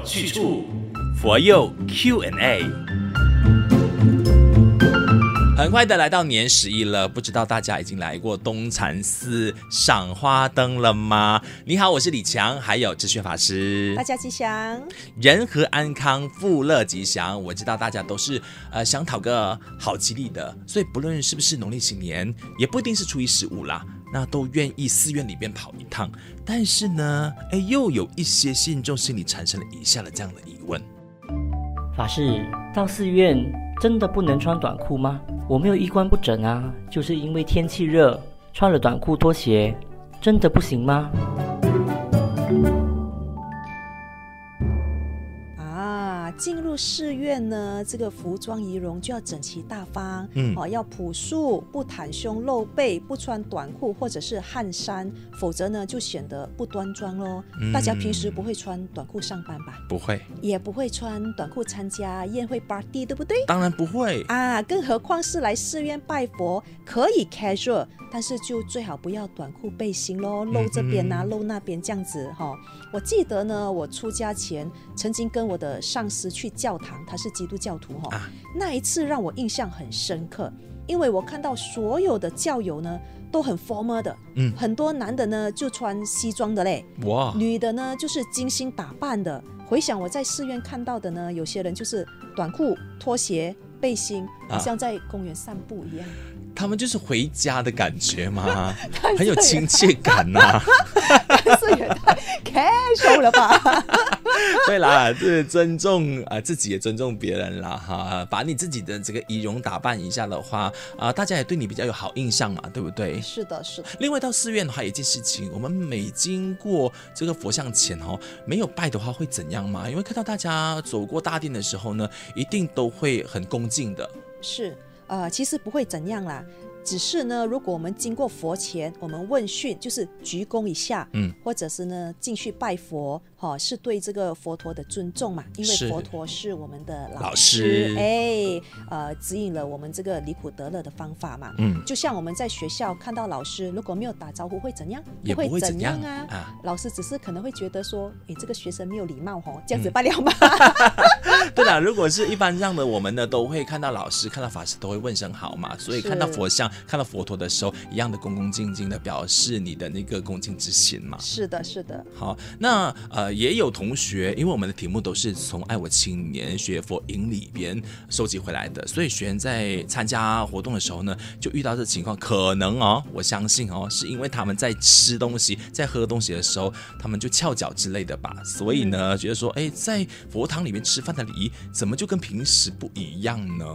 有去处，佛佑 Q&A。很快的来到年十一了，不知道大家已经来过东禅寺赏花灯了吗？你好，我是李强，还有智炫法师。大家吉祥，人和安康，富乐吉祥。我知道大家都是呃想讨个好吉利的，所以不论是不是农历新年，也不一定是初一十五啦，那都愿意寺院里边跑一趟。但是呢，哎，又有一些信众心里产生了以下的这样的疑问：法师到寺院真的不能穿短裤吗？我没有衣冠不整啊，就是因为天气热，穿了短裤拖鞋，真的不行吗？进入寺院呢，这个服装仪容就要整齐大方，嗯，哦，要朴素，不袒胸露背，不穿短裤或者是汗衫，否则呢就显得不端庄喽。嗯、大家平时不会穿短裤上班吧？不会，也不会穿短裤参加宴会 party，对不对？当然不会啊，更何况是来寺院拜佛，可以 casual，但是就最好不要短裤背心喽，露这边啊，嗯、露那边这样子哈、哦。我记得呢，我出家前曾经跟我的上司。去教堂，他是基督教徒哈、哦。啊、那一次让我印象很深刻，因为我看到所有的教友呢都很 formal 的，嗯，很多男的呢就穿西装的嘞，哇，女的呢就是精心打扮的。回想我在寺院看到的呢，有些人就是短裤、拖鞋、背心，好像在公园散步一样。啊他们就是回家的感觉吗？很有亲切感呐、啊。但是也太 casual 了吧？对啦，就是尊重啊、呃，自己也尊重别人啦，哈。把你自己的这个仪容打扮一下的话，啊、呃，大家也对你比较有好印象嘛，对不对？是的，是的。另外到寺院的话，有一件事情，我们每经过这个佛像前哦，没有拜的话会怎样嘛？因为看到大家走过大殿的时候呢，一定都会很恭敬的。是。呃，其实不会怎样啦。只是呢，如果我们经过佛前，我们问讯，就是鞠躬一下，嗯，或者是呢进去拜佛，哈、哦，是对这个佛陀的尊重嘛，因为佛陀是我们的老师，哎，呃，指引了我们这个离苦得乐的方法嘛，嗯，就像我们在学校看到老师，如果没有打招呼会怎样？也不会怎样，怎样啊，啊老师只是可能会觉得说，哎，这个学生没有礼貌，哦，这样子罢了嘛。嗯、对了，如果是一般这样的，我们呢都会看到老师、看到法师都会问声好嘛，所以看到佛像。看到佛陀的时候，一样的恭恭敬敬的表示你的那个恭敬之心嘛。是的，是的。好，那呃也有同学，因为我们的题目都是从爱我青年学佛营里边收集回来的，所以学员在参加活动的时候呢，就遇到这情况，可能哦，我相信哦，是因为他们在吃东西、在喝东西的时候，他们就翘脚之类的吧，所以呢，觉得说，哎，在佛堂里面吃饭的礼仪怎么就跟平时不一样呢？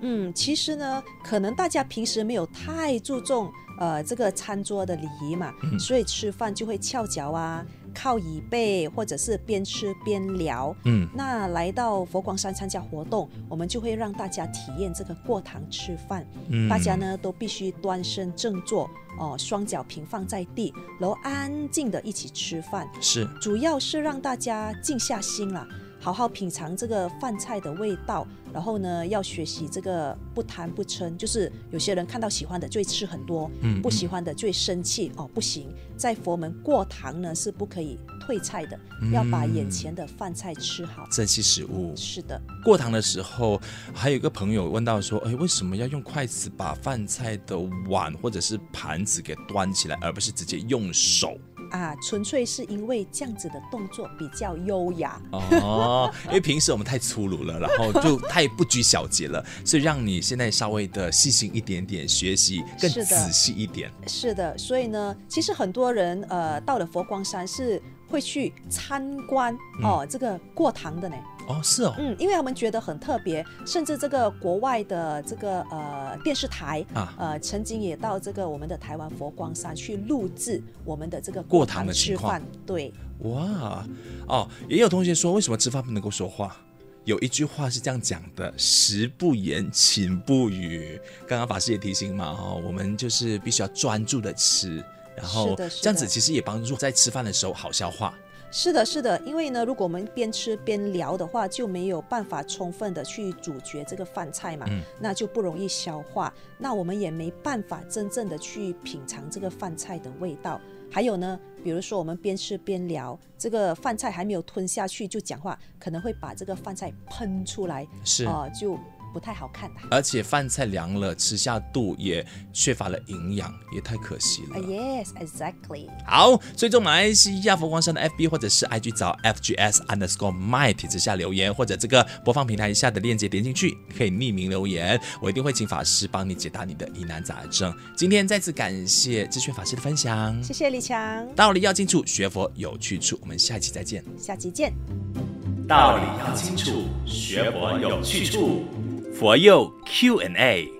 嗯，其实呢，可能大家平时没有太注重呃这个餐桌的礼仪嘛，嗯、所以吃饭就会翘脚啊，靠椅背，或者是边吃边聊。嗯，那来到佛光山参加活动，我们就会让大家体验这个过堂吃饭。嗯，大家呢都必须端身正坐，哦、呃，双脚平放在地，然后安静的一起吃饭。是，主要是让大家静下心啦。好好品尝这个饭菜的味道，然后呢，要学习这个不贪不嗔，就是有些人看到喜欢的就会吃很多，嗯，不喜欢的就会生气哦，不行，在佛门过堂呢是不可以退菜的，嗯、要把眼前的饭菜吃好，珍惜食物。是的，过堂的时候，还有一个朋友问到说，哎，为什么要用筷子把饭菜的碗或者是盘子给端起来，而不是直接用手？啊，纯粹是因为这样子的动作比较优雅哦。因为平时我们太粗鲁了，然后就太不拘小节了，所以让你现在稍微的细心一点点，学习更仔细一点。是的，是的，所以呢，其实很多人呃到了佛光山是会去参观哦，嗯、这个过堂的呢。哦，是哦，嗯，因为他们觉得很特别，甚至这个国外的这个呃电视台啊，呃曾经也到这个我们的台湾佛光山去录制我们的这个过堂的情况。对，哇，哦，也有同学说，为什么吃饭不能够说话？有一句话是这样讲的：食不言，寝不语。刚刚法师也提醒嘛，哈，我们就是必须要专注的吃，然后这样子其实也帮助在吃饭的时候好消化。是的，是的，因为呢，如果我们边吃边聊的话，就没有办法充分的去咀嚼这个饭菜嘛，嗯、那就不容易消化，那我们也没办法真正的去品尝这个饭菜的味道。还有呢，比如说我们边吃边聊，这个饭菜还没有吞下去就讲话，可能会把这个饭菜喷出来，是啊、呃，就。不太好看的，而且饭菜凉了，吃下肚也缺乏了营养，也太可惜了。Uh, yes, exactly. 好，追踪马来西亚佛光山的 FB 或者是 IG 找 FGS underscore my 帖子下留言，或者这个播放平台下的链接点进去，可以匿名留言，我一定会请法师帮你解答你的疑难杂症。今天再次感谢智炫法师的分享，谢谢李强。道理要清楚，学佛有去处。我们下一期再见，下期见。道理要清楚，学佛有去处。佛佑 Q&A。